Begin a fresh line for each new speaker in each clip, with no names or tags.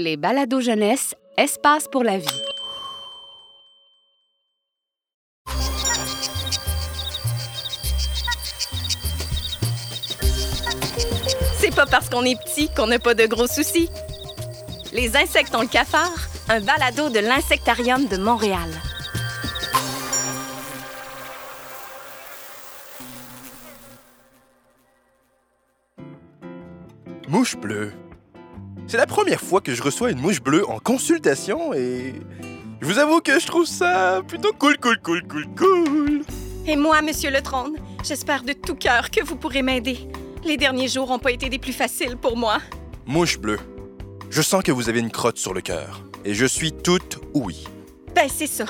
Les balados jeunesse, espace pour la vie.
C'est pas parce qu'on est petit qu'on n'a pas de gros soucis. Les insectes ont le cafard, un balado de l'Insectarium de Montréal.
Mouche bleue. C'est la première fois que je reçois une mouche bleue en consultation et je vous avoue que je trouve ça plutôt cool, cool, cool, cool, cool.
Et moi, Monsieur le Trône, j'espère de tout cœur que vous pourrez m'aider. Les derniers jours n'ont pas été des plus faciles pour moi.
Mouche bleue, je sens que vous avez une crotte sur le cœur et je suis toute oui.
Ben, c'est ça.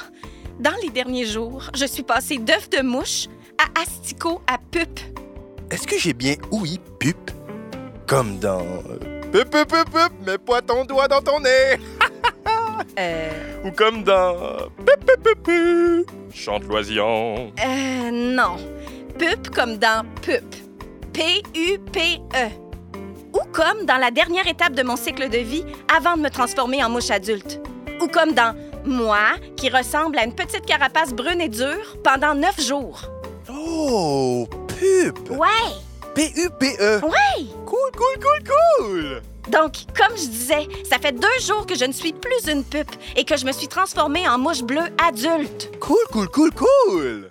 Dans les derniers jours, je suis passée d'œuf de mouche à asticot à pup.
Est-ce que j'ai bien ouï pup? Comme dans. euh, Pup, pup, pup, pup, mets pas ton doigt dans ton nez!
Euh.
Ou comme dans. Pup, pup, pup, pup, chante l'oisillon.
Euh, non. Pup comme dans pup. P-U-P-E. Ou comme dans la dernière étape de mon cycle de vie avant de me transformer en mouche adulte. Ou comme dans moi, qui ressemble à une petite carapace brune et dure pendant neuf jours.
Oh, pup!
Ouais,
P-U-P-E!
ouais!
Cool, cool, cool, cool!
Donc, comme je disais, ça fait deux jours que je ne suis plus une pup et que je me suis transformée en mouche bleue adulte.
Cool, cool, cool, cool!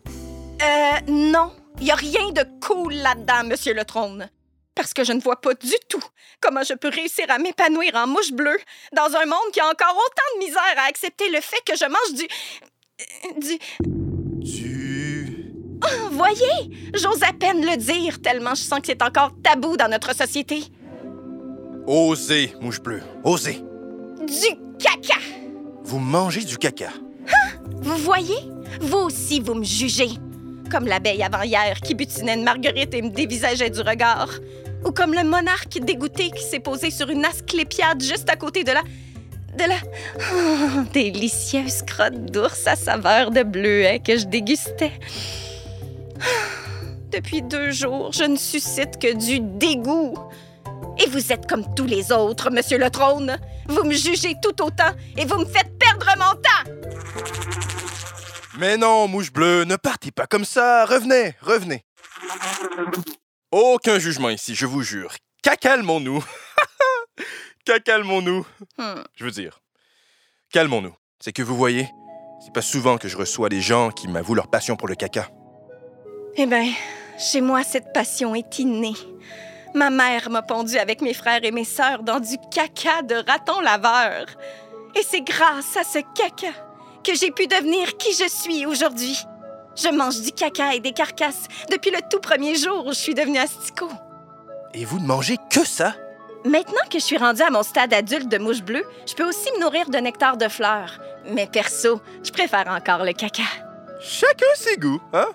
Euh, non. Il n'y a rien de cool là-dedans, Monsieur le Trône. Parce que je ne vois pas du tout comment je peux réussir à m'épanouir en mouche bleue dans un monde qui a encore autant de misère à accepter le fait que je mange du. du.
Du.
Voyez, j'ose à peine le dire tellement je sens que c'est encore tabou dans notre société.
Osez, mouche bleue, osez!
Du caca.
Vous mangez du caca.
Vous voyez? Vous aussi, vous me jugez. Comme l'abeille avant-hier qui butinait une marguerite et me dévisageait du regard. Ou comme le monarque dégoûté qui s'est posé sur une asclépiade juste à côté de la. de la. Oh, délicieuse crotte d'ours à saveur de bleuet que je dégustais. Depuis deux jours, je ne suscite que du dégoût. Et vous êtes comme tous les autres, Monsieur le Trône. Vous me jugez tout autant et vous me faites perdre mon temps.
Mais non, mouche bleue, ne partez pas comme ça. Revenez, revenez. Aucun jugement ici, je vous jure. Cacalmons-nous. Cacalmons-nous.
Hmm.
Je veux dire, calmons-nous. C'est que vous voyez, c'est pas souvent que je reçois des gens qui m'avouent leur passion pour le caca.
Eh bien, chez moi, cette passion est innée. Ma mère m'a pondu avec mes frères et mes sœurs dans du caca de raton laveur. Et c'est grâce à ce caca que j'ai pu devenir qui je suis aujourd'hui. Je mange du caca et des carcasses depuis le tout premier jour où je suis devenue asticot.
Et vous ne mangez que ça?
Maintenant que je suis rendue à mon stade adulte de mouche bleue, je peux aussi me nourrir de nectar de fleurs. Mais perso, je préfère encore le caca.
Chacun ses goûts, hein?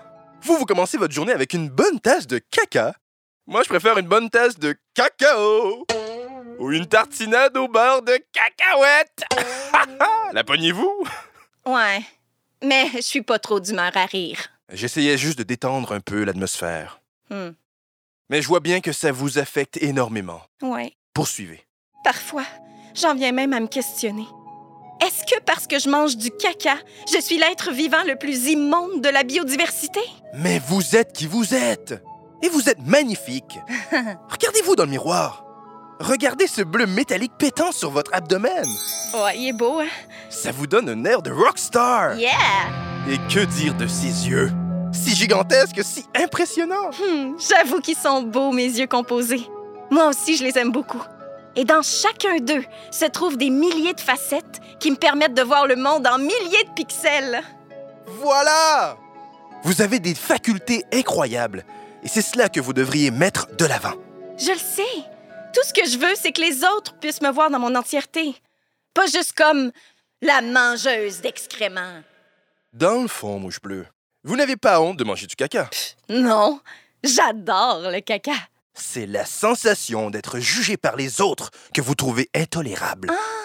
Vous, vous commencez votre journée avec une bonne tasse de caca. Moi, je préfère une bonne tasse de cacao. Ou une tartinade au beurre de cacahuète. La pognez-vous?
Ouais, mais je suis pas trop d'humeur à rire.
J'essayais juste de détendre un peu l'atmosphère.
Hmm.
Mais je vois bien que ça vous affecte énormément.
Ouais.
Poursuivez.
Parfois, j'en viens même à me questionner. Est-ce que parce que je mange du caca, je suis l'être vivant le plus immonde de la biodiversité?
Mais vous êtes qui vous êtes. Et vous êtes magnifique. Regardez-vous dans le miroir. Regardez ce bleu métallique pétant sur votre abdomen.
Ouais, il est beau, hein?
Ça vous donne un air de rockstar.
Yeah!
Et que dire de ses yeux? Si gigantesques, si impressionnants.
Hmm, J'avoue qu'ils sont beaux, mes yeux composés. Moi aussi, je les aime beaucoup. Et dans chacun d'eux se trouvent des milliers de facettes qui me permettent de voir le monde en milliers de pixels.
Voilà! Vous avez des facultés incroyables. Et c'est cela que vous devriez mettre de l'avant.
Je le sais. Tout ce que je veux, c'est que les autres puissent me voir dans mon entièreté. Pas juste comme la mangeuse d'excréments.
Dans le fond, mouche bleue, vous n'avez pas honte de manger du caca.
Non, j'adore le caca.
C'est la sensation d'être jugé par les autres que vous trouvez intolérable.
Ah!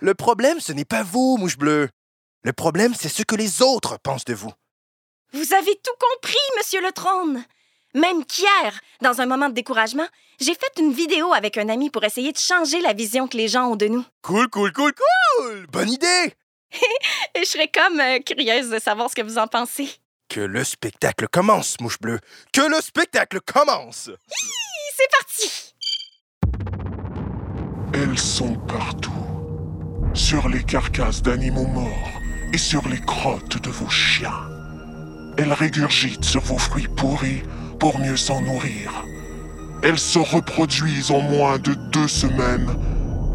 Le problème, ce n'est pas vous, mouche bleue. Le problème, c'est ce que les autres pensent de vous.
Vous avez tout compris, Monsieur le Trône. Même qu'hier, dans un moment de découragement, j'ai fait une vidéo avec un ami pour essayer de changer la vision que les gens ont de nous.
Cool, cool, cool, cool! Bonne idée!
Et je serais comme euh, curieuse de savoir ce que vous en pensez.
Que le spectacle commence, mouche bleue! Que le spectacle commence!
C'est parti!
Elles sont partout. Sur les carcasses d'animaux morts et sur les crottes de vos chiens. Elles régurgitent sur vos fruits pourris pour mieux s'en nourrir. Elles se reproduisent en moins de deux semaines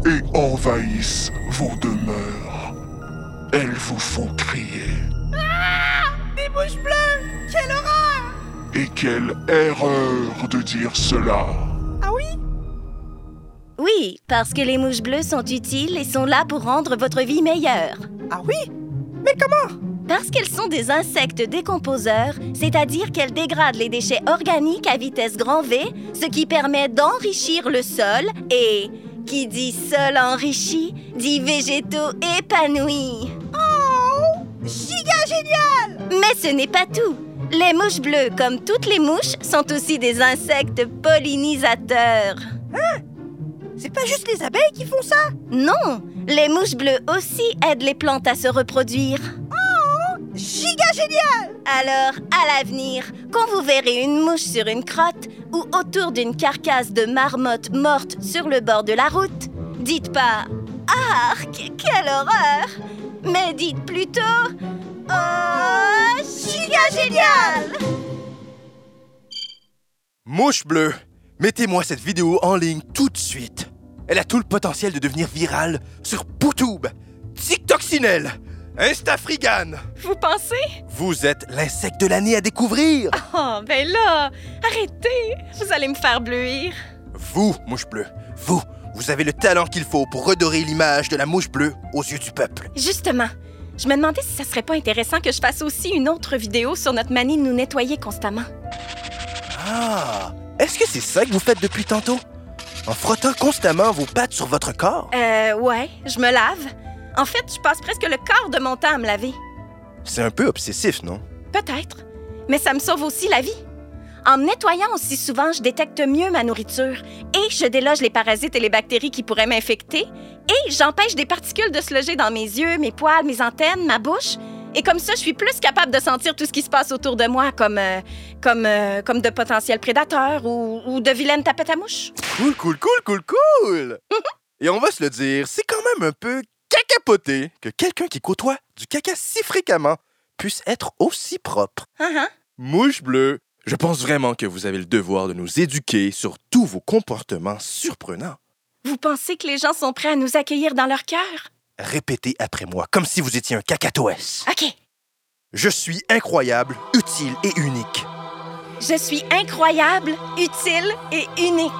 et envahissent vos demeures. Elles vous font crier.
Bouches bleues! Quelle horreur!
Et quelle erreur de dire cela.
Ah oui? Oui, parce que les mouches bleues sont utiles et sont là pour rendre votre vie meilleure.
Ah oui? Mais comment?
Parce qu'elles sont des insectes décomposeurs, c'est-à-dire qu'elles dégradent les déchets organiques à vitesse grand V, ce qui permet d'enrichir le sol et qui dit sol enrichi dit végétaux épanouis.
Oh! Giga génial!
Mais ce n'est pas tout. Les mouches bleues, comme toutes les mouches, sont aussi des insectes pollinisateurs.
C'est pas juste les abeilles qui font ça?
Non, les mouches bleues aussi aident les plantes à se reproduire.
Giga génial!
Alors, à l'avenir, quand vous verrez une mouche sur une crotte ou autour d'une carcasse de marmotte morte sur le bord de la route, dites pas Arc, quelle horreur! Mais dites plutôt Oh, génial!
Mouche bleue, mettez-moi cette vidéo en ligne tout de suite. Elle a tout le potentiel de devenir virale sur Poutube, TikTokcinelle, Instafrigan.
Vous pensez?
Vous êtes l'insecte de l'année à découvrir.
Oh, ben là, arrêtez! Vous allez me faire bleuir.
Vous, mouche bleue, vous, vous avez le talent qu'il faut pour redorer l'image de la mouche bleue aux yeux du peuple.
Justement, je me demandais si ça serait pas intéressant que je fasse aussi une autre vidéo sur notre manie de nous nettoyer constamment.
Ah, est-ce que c'est ça que vous faites depuis tantôt? En frottant constamment vos pattes sur votre corps?
Euh, ouais, je me lave. En fait, je passe presque le quart de mon temps à me laver.
C'est un peu obsessif, non?
Peut-être. Mais ça me sauve aussi la vie. En me nettoyant aussi souvent, je détecte mieux ma nourriture et je déloge les parasites et les bactéries qui pourraient m'infecter et j'empêche des particules de se loger dans mes yeux, mes poils, mes antennes, ma bouche. Et comme ça, je suis plus capable de sentir tout ce qui se passe autour de moi, comme, euh, comme, euh, comme de potentiels prédateurs ou, ou de vilaines tapettes à mouches.
Cool, cool, cool, cool, cool! Et on va se le dire, c'est quand même un peu cacapoté que quelqu'un qui côtoie du caca si fréquemment puisse être aussi propre.
Hein, hein?
Mouche bleue, je pense vraiment que vous avez le devoir de nous éduquer sur tous vos comportements surprenants.
Vous pensez que les gens sont prêts à nous accueillir dans leur cœur?
Répétez après moi, comme si vous étiez un cacatoès.
OK.
Je suis incroyable, utile et unique.
Je suis incroyable, utile et unique.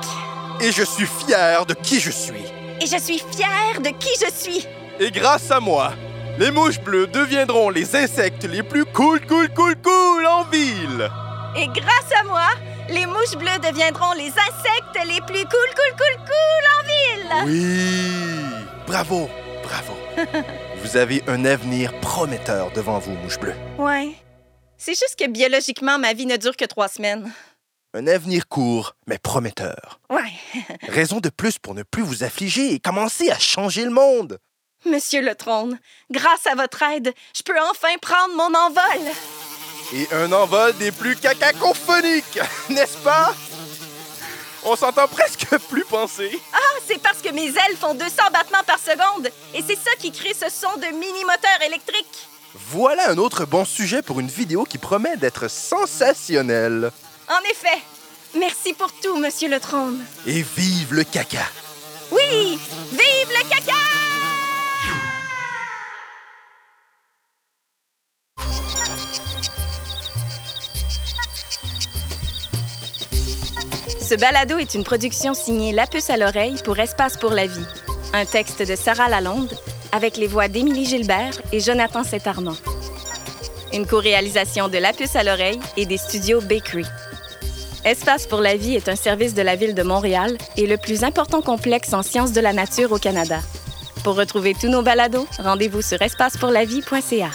Et je suis fier de qui je suis.
Et je suis fière de qui je suis.
Et grâce à moi, les mouches bleues deviendront les insectes les plus cool, cool, cool, cool en ville.
Et grâce à moi, les mouches bleues deviendront les insectes les plus cool, cool, cool, cool en ville.
Oui! Bravo, bravo. vous avez un avenir prometteur devant vous, mouche bleue.
Ouais. C'est juste que biologiquement, ma vie ne dure que trois semaines.
Un avenir court, mais prometteur.
Ouais.
Raison de plus pour ne plus vous affliger et commencer à changer le monde.
Monsieur le trône, grâce à votre aide, je peux enfin prendre mon envol.
Et un envol des plus cacacophoniques, n'est-ce pas? On s'entend presque plus penser.
Ah, c'est parce que mes ailes font 200 battements par seconde et c'est ça qui crée ce son de mini-moteur électrique.
Voilà un autre bon sujet pour une vidéo qui promet d'être sensationnelle.
En effet. Merci pour tout, monsieur le trône.
Et vive le caca!
Oui, vive le caca! Ce balado est une production signée La Puce à l'oreille pour Espace pour la vie. Un texte de Sarah Lalonde avec les voix d'Émilie Gilbert et Jonathan Saint-Armand. Une co-réalisation de La Puce à l'oreille et des studios Bakery. Espace pour la vie est un service de la Ville de Montréal et le plus important complexe en sciences de la nature au Canada. Pour retrouver tous nos balados, rendez-vous sur espacepourlavie.ca.